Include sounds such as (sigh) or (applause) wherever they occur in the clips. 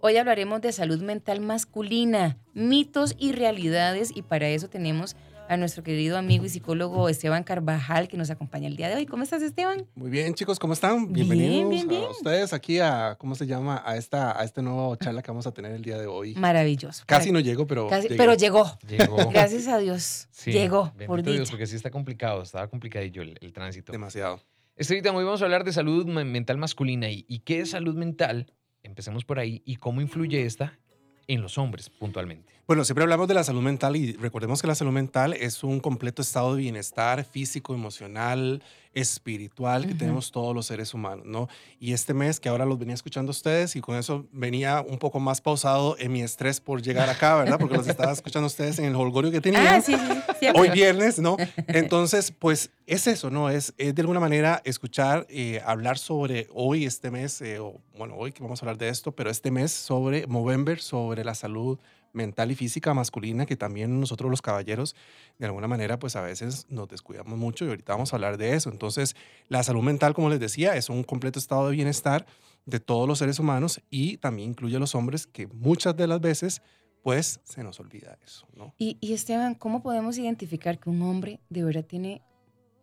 Hoy hablaremos de salud mental masculina, mitos y realidades y para eso tenemos a nuestro querido amigo y psicólogo Esteban Carvajal, que nos acompaña el día de hoy. ¿Cómo estás, Esteban? Muy bien, chicos, ¿cómo están? Bienvenidos a ustedes aquí a, ¿cómo se llama? A esta, a este nuevo charla que vamos a tener el día de hoy. Maravilloso. Casi no llego, pero Pero llegó. Llegó. (laughs) Gracias a Dios. llegó, por Dios, porque sí está complicado, estaba complicadillo el, el tránsito. Demasiado. Estevita, hoy vamos a hablar de salud mental masculina y, y qué es salud mental. Empecemos por ahí y cómo influye esta en los hombres puntualmente. Bueno, siempre hablamos de la salud mental y recordemos que la salud mental es un completo estado de bienestar físico, emocional, espiritual que tenemos todos los seres humanos, ¿no? Y este mes que ahora los venía escuchando ustedes y con eso venía un poco más pausado en mi estrés por llegar acá, ¿verdad? Porque los estaba escuchando ustedes en el holgorio que tenía. Ah, sí, sí, Hoy viernes, ¿no? (laughs) Entonces, pues es eso, ¿no? Es, es de alguna manera escuchar, eh, hablar sobre hoy, este mes, eh, o, bueno, hoy vamos a hablar de esto, pero este mes sobre Movember, sobre la salud mental y física masculina que también nosotros los caballeros de alguna manera pues a veces nos descuidamos mucho y ahorita vamos a hablar de eso. Entonces la salud mental como les decía es un completo estado de bienestar de todos los seres humanos y también incluye a los hombres que muchas de las veces pues se nos olvida eso. Y, y Esteban, ¿cómo podemos identificar que un hombre de verdad tiene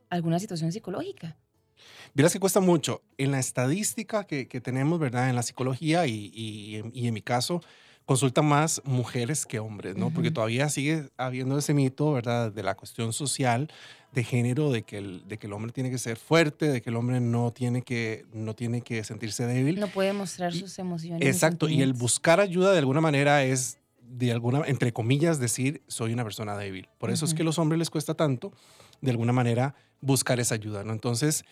alguna situación psicológica? Verás que cuesta mucho. En la estadística que, que tenemos, ¿verdad? En la psicología y, y, y en mi caso, consultan más mujeres que hombres, ¿no? Porque todavía sigue habiendo ese mito, ¿verdad? De la cuestión social de género, de que, el, de que el hombre tiene que ser fuerte, de que el hombre no tiene que, no tiene que sentirse débil. No puede mostrar sus emociones. Exacto, y el buscar ayuda de alguna manera es, de alguna, entre comillas, decir, soy una persona débil. Por eso es que a los hombres les cuesta tanto, de alguna manera, buscar esa ayuda, ¿no? Entonces,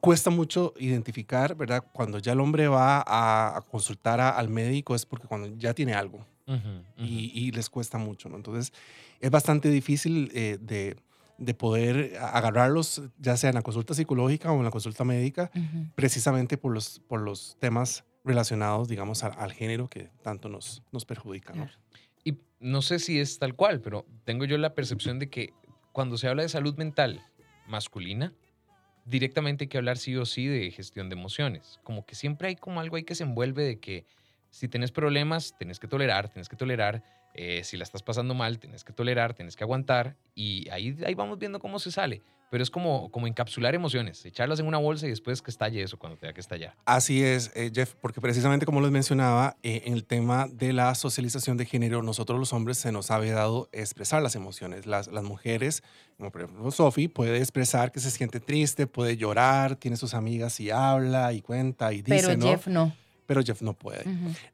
cuesta mucho identificar, ¿verdad? Cuando ya el hombre va a, consultar al médico es porque cuando ya tiene algo Y, les cuesta mucho, ¿no? Entonces es bastante difícil eh, de, de, poder agarrarlos, ya sea en la consulta psicológica o en la consulta médica, precisamente por los, por los temas relacionados, digamos, al, género que tanto nos, nos perjudican. ¿no? Y no sé si es tal cual, pero tengo yo la percepción de que cuando se habla de salud mental masculina, directamente hay que hablar sí o sí de gestión de emociones. Como que siempre hay como algo ahí que se envuelve de que si tienes problemas, tienes que tolerar, tienes que tolerar. Eh, si la estás pasando mal, tienes que tolerar, tienes que aguantar. Y ahí, ahí vamos viendo cómo se sale pero es como, como encapsular emociones, echarlas en una bolsa y después que estalle eso cuando tenga que estallar. Así es, eh, Jeff, porque precisamente como les mencionaba, eh, en el tema de la socialización de género, nosotros los hombres se nos ha dado expresar las emociones. Las, las mujeres, como por ejemplo Sophie, puede expresar que se siente triste, puede llorar, tiene sus amigas y habla y cuenta y dice, Pero Jeff no. Pero Jeff no puede.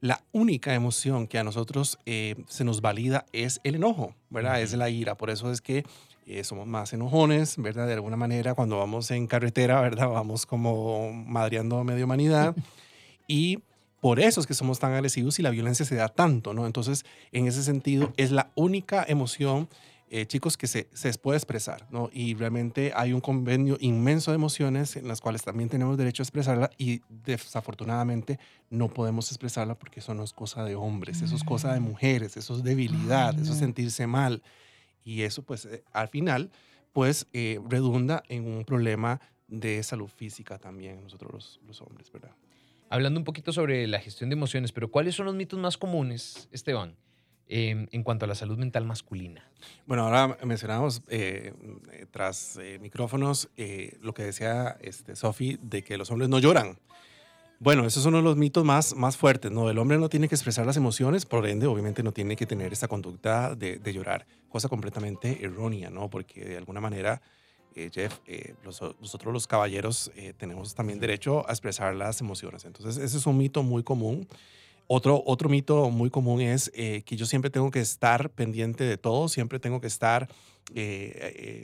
La única emoción que a nosotros eh, se nos valida es el enojo, ¿verdad? Es la ira. Por eso es que eh, somos más enojones, ¿verdad? De alguna manera, cuando vamos en carretera, ¿verdad? Vamos como madreando a media humanidad. (laughs) y por eso es que somos tan agresivos y la violencia se da tanto, ¿no? Entonces, en ese sentido, es la única emoción, eh, chicos, que se, se puede expresar, ¿no? Y realmente hay un convenio inmenso de emociones en las cuales también tenemos derecho a expresarla y desafortunadamente no podemos expresarla porque eso no es cosa de hombres, eso es cosa de mm. mujeres, eso es debilidad, eso es sentirse mal. Y eso, pues, eh, al final, pues, eh, redunda en un problema de salud física también nosotros los, los, hombres, ¿verdad? Hablando un poquito sobre la gestión de emociones, pero ¿cuáles son los mitos más comunes, Esteban, eh, en cuanto a la salud mental masculina? Bueno, ahora mencionamos tras micrófonos lo que decía este, Sophie de que los hombres no lloran. Bueno, esos son uno de los mitos más, más fuertes, ¿no? El hombre no tiene que expresar las emociones, por ende, obviamente no tiene que tener esta conducta de, llorar, cosa completamente errónea, ¿no? Porque de alguna manera, eh, Jeff, eh, nosotros los caballeros eh, tenemos también derecho a expresar las emociones. Entonces, ese es un mito muy común. Otro, otro mito muy común es que yo siempre tengo que estar pendiente de todo, siempre tengo que estar,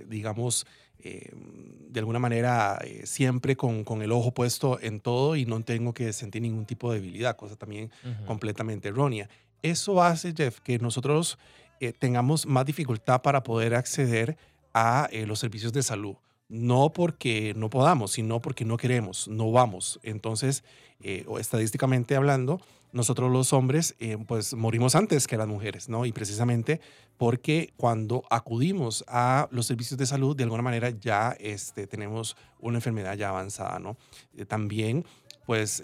digamos, eh, de alguna manera eh, siempre con, con, el ojo puesto en todo y no tengo que sentir ningún tipo de debilidad, cosa también completamente errónea. Eso hace, Jeff, que nosotros eh, tengamos más dificultad para poder acceder a los servicios de salud no porque no podamos, sino porque no queremos, no vamos. Entonces, eh, estadísticamente hablando, nosotros los hombres eh, pues morimos antes que las mujeres, ¿no? Y precisamente porque cuando acudimos a los servicios de salud, de alguna manera ya este, tenemos una enfermedad ya avanzada, ¿no? Eh, también, pues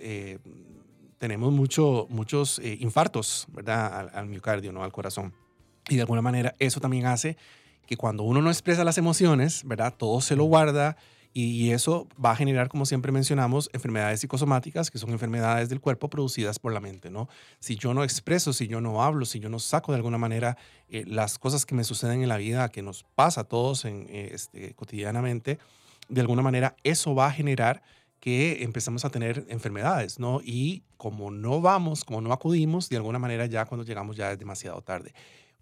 tenemos mucho, muchos eh, infartos, ¿verdad? Al, al miocardio, ¿no? Al corazón. Y de alguna manera eso también hace que cuando uno no expresa las emociones, ¿verdad? Todo se lo guarda y eso va a generar, como siempre mencionamos, enfermedades psicosomáticas, que son enfermedades del cuerpo producidas por la mente, ¿no? Si yo no expreso, si yo no hablo, si yo no saco de alguna manera eh, las cosas que me suceden en la vida, que nos pasa a todos en, eh, este, cotidianamente, de alguna manera eso va a generar que empezamos a tener enfermedades, ¿no? Y como no vamos, como no acudimos, de alguna manera ya cuando llegamos ya es demasiado tarde.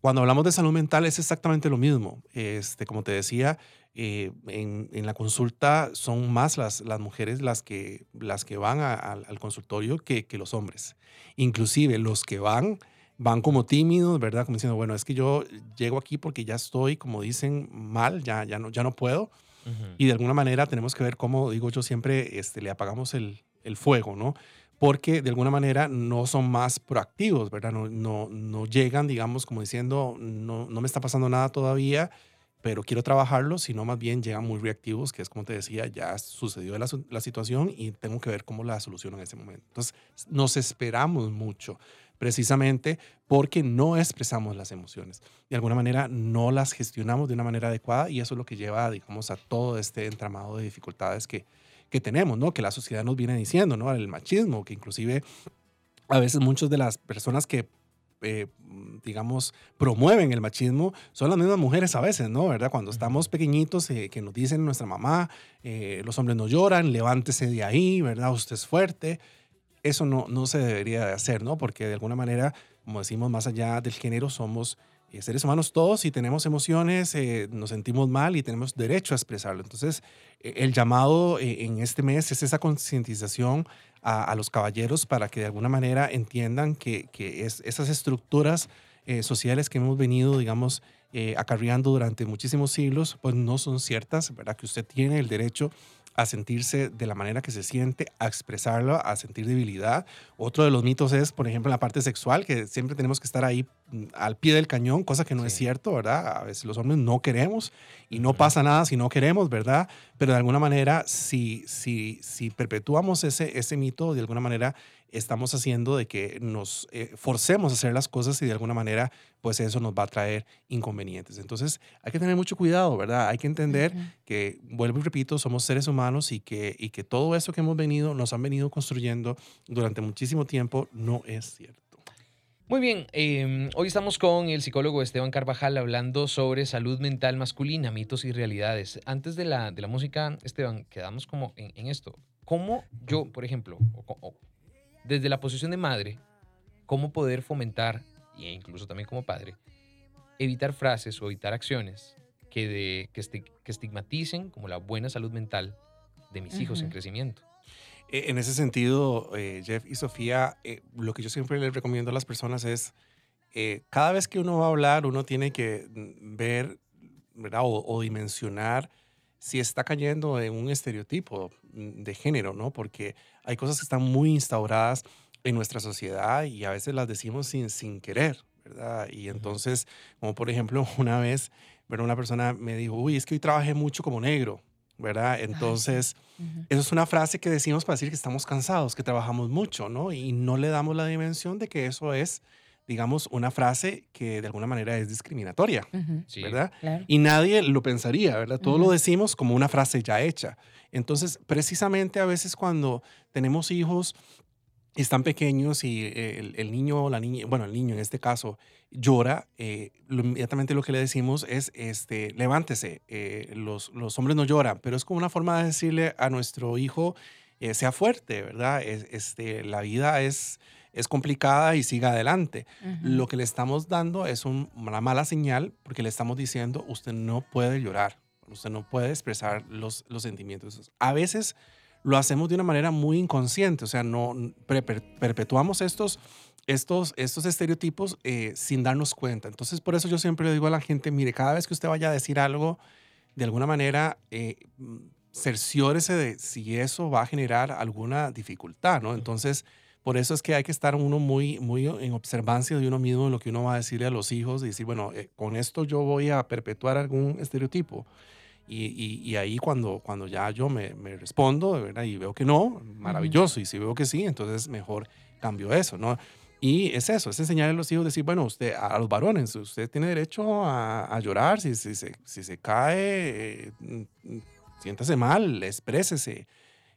Cuando hablamos de salud mental es exactamente lo mismo. Este, como te decía, eh, en, en, la consulta son más las, las mujeres las que, las que van a, a, al consultorio que, que, los hombres. Inclusive los que van, van como tímidos, ¿verdad? Como diciendo, bueno, es que yo llego aquí porque ya estoy, como dicen, mal, ya, ya, no, ya no puedo. Uh -huh. Y de alguna manera tenemos que ver cómo, digo yo siempre, este, le apagamos el, el fuego, ¿no? Porque de alguna manera no son más proactivos, ¿verdad? No, no, no llegan, digamos, como diciendo, no, no me está pasando nada todavía, pero quiero trabajarlo, sino más bien llegan muy reactivos, que es como te decía, ya sucedió la, la situación y tengo que ver cómo la soluciono en ese momento. Entonces, nos esperamos mucho, precisamente porque no expresamos las emociones. De alguna manera no las gestionamos de una manera adecuada y eso es lo que lleva, digamos, a todo este entramado de dificultades que, que tenemos, ¿no? Que la sociedad nos viene diciendo, ¿no? El machismo, que inclusive a veces muchas de las personas que, eh, digamos, promueven el machismo son las mismas mujeres a veces, ¿no? ¿Verdad? Cuando estamos pequeñitos, eh, que nos dicen nuestra mamá, eh, los hombres no lloran, levántese de ahí, ¿verdad? Usted es fuerte. Eso no, no se debería de hacer, ¿no? Porque de alguna manera, como decimos, más allá del género, somos seres humanos todos y tenemos emociones, eh, nos sentimos mal y tenemos derecho a expresarlo. Entonces, eh, el llamado eh, en este mes es esa concientización a, a, los caballeros para que de alguna manera entiendan que, que es, esas estructuras sociales que hemos venido, digamos, acarreando durante muchísimos siglos, pues no son ciertas, ¿verdad? Que usted tiene el derecho a sentirse de la manera que se siente, a expresarlo, a sentir debilidad. Otro de los mitos es, por ejemplo, la parte sexual, que siempre tenemos que estar ahí al pie del cañón, cosa que no sí. es cierto, ¿verdad? A veces los hombres no queremos y no pasa nada si no queremos, ¿verdad? Pero de alguna manera, si, si, si perpetuamos ese, ese mito, de alguna manera estamos haciendo de que nos eh, forcemos a hacer las cosas y de alguna manera, pues eso nos va a traer inconvenientes. Entonces, hay que tener mucho cuidado, ¿verdad? Hay que entender uh -huh. que, vuelvo y repito, somos seres humanos y que, y que todo eso que hemos venido, nos han venido construyendo durante muchísimo tiempo, no es cierto. Muy bien, eh, hoy estamos con el psicólogo Esteban Carvajal hablando sobre salud mental masculina, mitos y realidades. Antes de la, de la música, Esteban, quedamos como en, en esto. ¿Cómo yo, por ejemplo, o, o, desde la posición de madre, cómo poder fomentar, e incluso también como padre, evitar frases o evitar acciones que, de, que, esti que estigmaticen como la buena salud mental de mis uh -huh. hijos en crecimiento. E, En ese sentido, eh, Jeff y Sofía, eh, lo que yo siempre les recomiendo a las personas es, eh, cada vez que uno va a hablar, uno tiene que ver ¿verdad? O, o, dimensionar si está cayendo en un estereotipo de género, ¿no? Porque hay cosas que están muy instauradas en nuestra sociedad y a veces las decimos sin, sin querer, ¿verdad? Y entonces, como por ejemplo, (laughs) una vez, ¿verdad? una persona me dijo, uy, es que hoy trabajé mucho como negro, ¿verdad? Entonces. Uh -huh. eso es una frase que decimos para decir que estamos cansados, que trabajamos mucho, ¿no? Y no le damos la dimensión de que eso es digamos, una frase que de alguna manera es discriminatoria, uh -huh. sí, ¿verdad? Claro. Y nadie lo pensaría, ¿verdad? Todo uh -huh. lo decimos como una frase ya hecha. Entonces, precisamente a veces cuando tenemos hijos están pequeños y el, el, niño o la niña, bueno, el niño en este caso llora, eh, lo, inmediatamente lo que le decimos es, este, levántese, eh, los, los hombres no lloran, pero es como una forma de decirle a nuestro hijo, eh, sea fuerte, ¿verdad? Es, este, la vida es es complicada y siga adelante. Uh -huh. Lo que le estamos dando es un, una mala señal porque le estamos diciendo, usted no puede llorar, usted no puede expresar los, los sentimientos. A veces lo hacemos de una manera muy inconsciente, o sea, no perpetuamos estos, estos, estos estereotipos eh, sin darnos cuenta. Entonces, por eso yo siempre le digo a la gente, mire, cada vez que usted vaya a decir algo, de alguna manera, eh, cerciórese de si eso va a generar alguna dificultad, ¿no? Entonces, por eso es que hay que estar uno muy, muy en observancia de uno mismo, en lo que uno va a decirle a los hijos y decir, bueno, eh, con esto yo voy a perpetuar algún estereotipo. Y, y, y ahí cuando, cuando ya yo me, me respondo, ¿verdad? Y veo que no, maravilloso. Uh -huh. Y si veo que sí, entonces mejor cambió eso, ¿no? Y es eso, es enseñarle a los hijos, decir, bueno, usted, a los varones, usted tiene derecho a, llorar, si, si, se, si se cae, eh, siéntase mal, exprésese.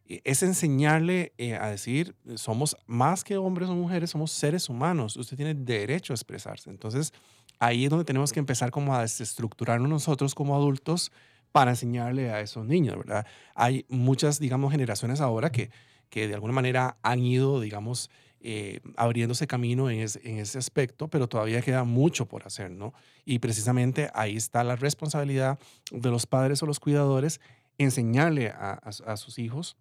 Es enseñarle eh, a decir, somos más que hombres o mujeres, somos seres humanos, usted tiene derecho a expresarse. Entonces, ahí es donde tenemos que empezar como a desestructurarnos nosotros como adultos para enseñarle a esos niños, ¿verdad? Hay muchas, digamos, generaciones ahora que, que de alguna manera han ido, digamos, eh, abriéndose camino en, en, ese aspecto, pero todavía queda mucho por hacer, ¿no? Y precisamente ahí está la responsabilidad de los padres o los cuidadores, enseñarle a, a, sus hijos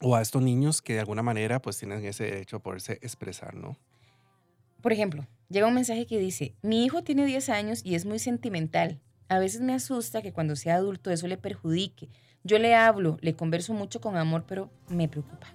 o a estos niños que de alguna manera pues tienen ese derecho a poderse expresar, ¿no? Por ejemplo, llega un mensaje que dice, mi hijo tiene 10 años y es muy sentimental. A veces me asusta que cuando sea adulto eso le perjudique. Yo le hablo, le converso mucho con amor, pero me preocupa.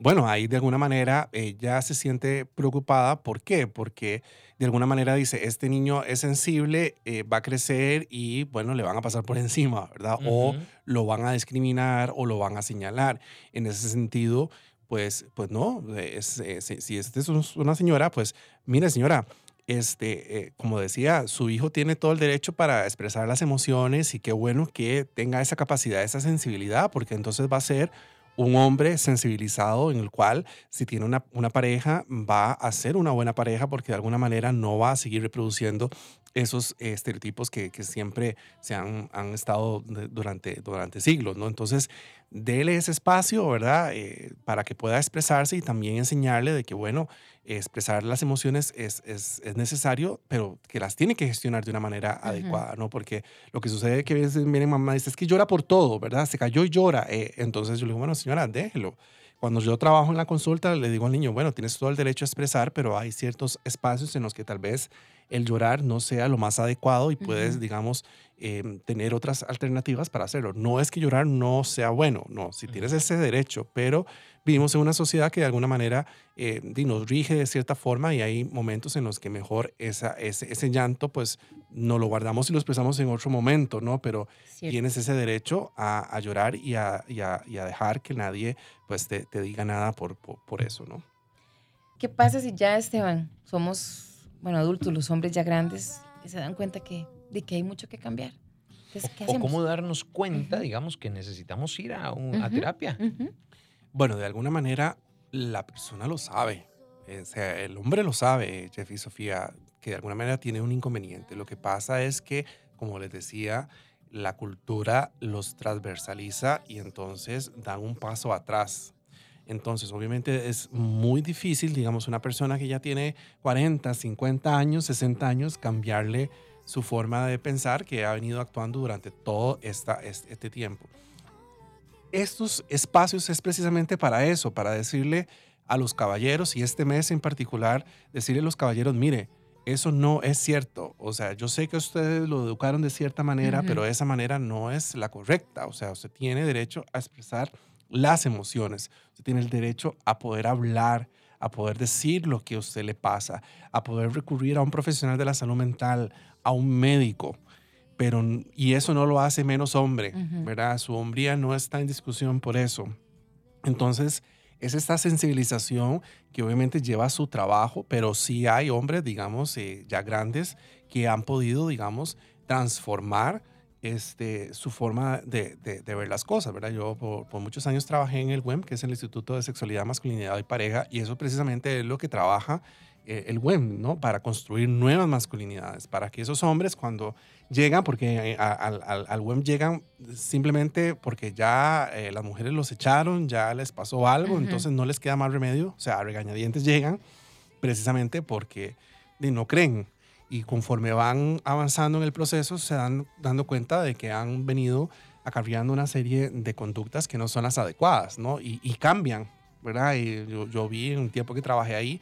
Bueno, ahí de alguna manera ella se siente preocupada. ¿Por qué? Porque de alguna manera dice, este niño es sensible, eh, va a crecer y bueno, le van a pasar por (laughs) encima, ¿verdad? O lo van a discriminar o lo van a señalar. En ese sentido, pues, pues no, es, eh, si, esta es una señora, pues mire señora, este, eh, como decía, su hijo tiene todo el derecho para expresar las emociones y qué bueno que tenga esa capacidad, esa sensibilidad, porque entonces va a ser un hombre sensibilizado en el cual si tiene una, una, pareja va a ser una buena pareja porque de alguna manera no va a seguir reproduciendo esos estereotipos que, que siempre se han, han estado durante, durante siglos, ¿no? Entonces, dele ese espacio, ¿verdad? Eh, para que pueda expresarse y también enseñarle de que, bueno, expresar las emociones es, es, es, necesario, pero que las tiene que gestionar de una manera adecuada, ¿no? Porque lo que sucede es que a veces viene mamá y dice, es que llora por todo, ¿verdad? Se cayó y llora. Eh, entonces yo le digo, bueno, señora, déjelo. Cuando yo trabajo en la consulta, le digo al niño, bueno, tienes todo el derecho a expresar, pero hay ciertos espacios en los que tal vez el llorar no sea lo más adecuado y puedes, digamos, em, tener otras alternativas para hacerlo. No es que llorar no sea bueno, no, si tienes ese derecho, pero vivimos en una sociedad que de alguna manera eh, nos rige de cierta forma y hay momentos en los que mejor esa, ese, ese, llanto pues no lo guardamos y lo expresamos en otro momento, ¿no? Pero tienes ese derecho a, a llorar y a, y, a, y a, dejar que nadie pues te, te diga nada por, por, por eso, ¿no? ¿Qué pasa si ya, Esteban, somos bueno, adultos, los hombres ya grandes, se dan cuenta que, de que hay mucho que cambiar. o, cómo darnos cuenta, digamos, que necesitamos ir a, una terapia. Bueno, de alguna manera la persona lo sabe. O sea, el hombre lo sabe, Jeff y Sofía, que de alguna manera tiene un inconveniente. Lo que pasa es que, como les decía, la cultura los transversaliza y entonces dan un paso atrás. Entonces, obviamente es muy difícil, digamos, una persona que ya tiene 40, 50 años, 60 años, cambiarle su forma de pensar que ha venido actuando durante todo esta, este tiempo. Estos espacios es precisamente para eso, para decirle a los caballeros, y este mes en particular, decirle a los caballeros, mire, eso no es cierto. O sea, yo sé que ustedes lo educaron de cierta manera, pero esa manera no es la correcta. O sea, usted tiene derecho a expresar las emociones. Usted tiene el derecho a poder hablar, a poder decir lo que a usted le pasa, a poder recurrir a un profesional de la salud mental, a un médico. Pero, y eso no lo hace menos hombre, ¿verdad? Su hombría no está en discusión por eso. Entonces, es esta sensibilización que obviamente lleva su trabajo, pero sí hay hombres, digamos, eh, ya grandes que han podido, digamos, transformar este, su forma de, de, ver las cosas, ¿verdad? Yo por, muchos años trabajé en el WEM, que es el Instituto de Sexualidad, Masculinidad y Pareja, y eso precisamente es lo que trabaja eh, el WEM, ¿no? Para construir nuevas masculinidades, para que esos hombres cuando llegan, porque eh, al, al, WEM llegan simplemente porque ya eh, las mujeres los echaron, ya les pasó algo, entonces no les queda más remedio, o sea, a regañadientes llegan precisamente porque no creen y conforme van avanzando en el proceso se dan dando cuenta de que han venido acarreando una serie de conductas que no son las adecuadas, ¿no? Y, cambian, ¿verdad? Y yo, vi en un tiempo que trabajé ahí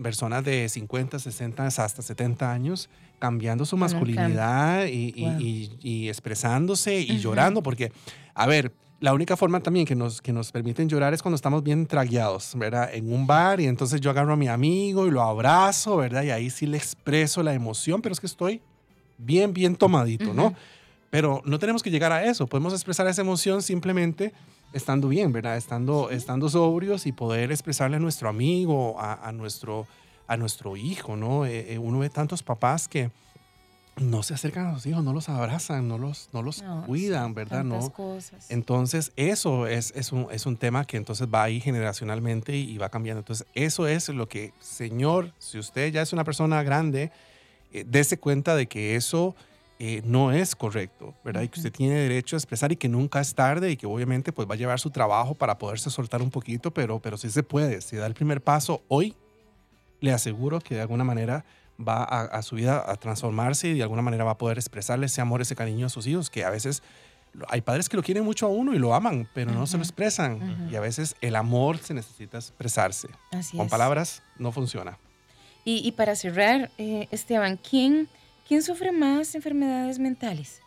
personas de 50, 60 hasta 70 años cambiando su masculinidad y, expresándose y llorando, porque, a ver, la única forma también que nos, que nos permiten llorar es cuando estamos bien tragueados, ¿verdad? En un bar y entonces yo agarro a mi amigo y lo abrazo, ¿verdad? Y ahí sí le expreso la emoción, pero es que estoy bien, bien tomadito, ¿no? Pero no tenemos que llegar a eso. Podemos expresar esa emoción simplemente estando bien, ¿verdad? Estando, estando sobrios y poder expresarle a nuestro amigo, a, nuestro, a nuestro hijo, ¿no? Eh, eh, uno ve tantos papás que no se acercan a los hijos, no los abrazan, no los, no los cuidan, ¿verdad? No. Cosas. Entonces, eso es, es, un, es un tema que entonces va ahí generacionalmente y, va cambiando. Entonces, eso es lo que, Señor, si usted ya es una persona grande, eh, dése cuenta de que eso eh, no es correcto, ¿verdad? Y que usted tiene derecho a expresar y que nunca es tarde y que obviamente pues va a llevar su trabajo para poderse soltar un poquito, pero, pero sí se puede. Si da el primer paso hoy, le aseguro que de alguna manera va a, su vida a transformarse y de alguna manera va a poder expresarle ese amor, ese cariño a sus hijos, que a veces hay padres que lo quieren mucho a uno y lo aman, pero no se lo expresan. Y a veces el amor se necesita expresarse. Con palabras no funciona. Y, para cerrar, eh, Esteban, ¿quién, ¿quién sufre más enfermedades mentales?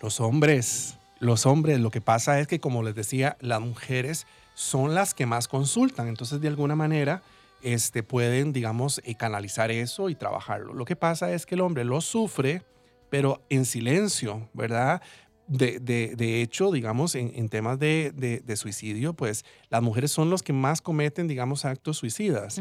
Los hombres. Los hombres, lo que pasa es que, como les decía, las mujeres son las que más consultan. Entonces, de alguna manera, este, pueden, digamos, eh, canalizar eso y trabajarlo. Lo que pasa es que el hombre lo sufre, pero en silencio, ¿verdad? De, hecho, digamos, en, en temas de, suicidio, pues las mujeres son los que más cometen, digamos, actos suicidas,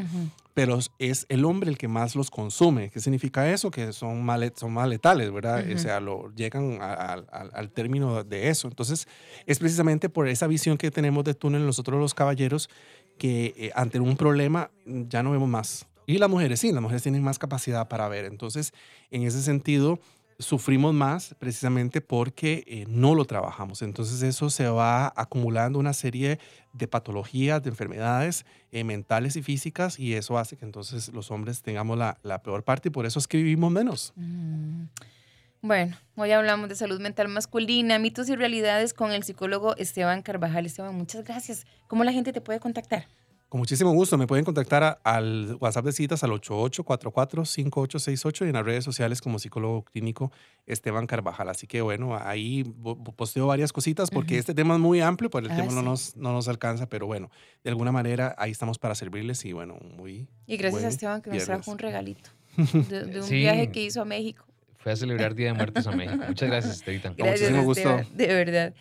pero es el hombre el que más los consume. ¿Qué significa eso? Que son, mal, son más letales, ¿verdad? O sea, lo, llegan al término de eso. Entonces, es precisamente por esa visión que tenemos de túnel nosotros los caballeros que eh, ante un problema mm, ya no vemos más. Y las mujeres sí, las mujeres tienen más capacidad para ver. Entonces, en ese sentido, sufrimos más precisamente porque eh, no lo trabajamos. Entonces eso se va acumulando una serie de patologías, de enfermedades eh, mentales y físicas y eso hace que entonces los hombres tengamos la, la peor parte y por eso escribimos menos. Mm. Bueno, hoy hablamos de salud mental masculina, mitos y realidades con el psicólogo Esteban Carvajal. Esteban, muchas gracias. ¿Cómo la gente te puede contactar? Con muchísimo gusto. Me pueden contactar al WhatsApp de citas al 8844-5868 y en las redes sociales como psicólogo clínico Esteban Carvajal. Así que bueno, ahí posteo varias cositas porque este tema es muy amplio, pues el ah, tema no, nos, no nos alcanza, pero bueno, de alguna manera ahí estamos para servirles y bueno, muy... Y gracias a Esteban que nos trajo un regalito de, (laughs) un viaje que hizo a México. Fue a celebrar Día de Muertos a México. Muchas gracias, Estelita. Gracias, Muchísimo gusto. de verdad.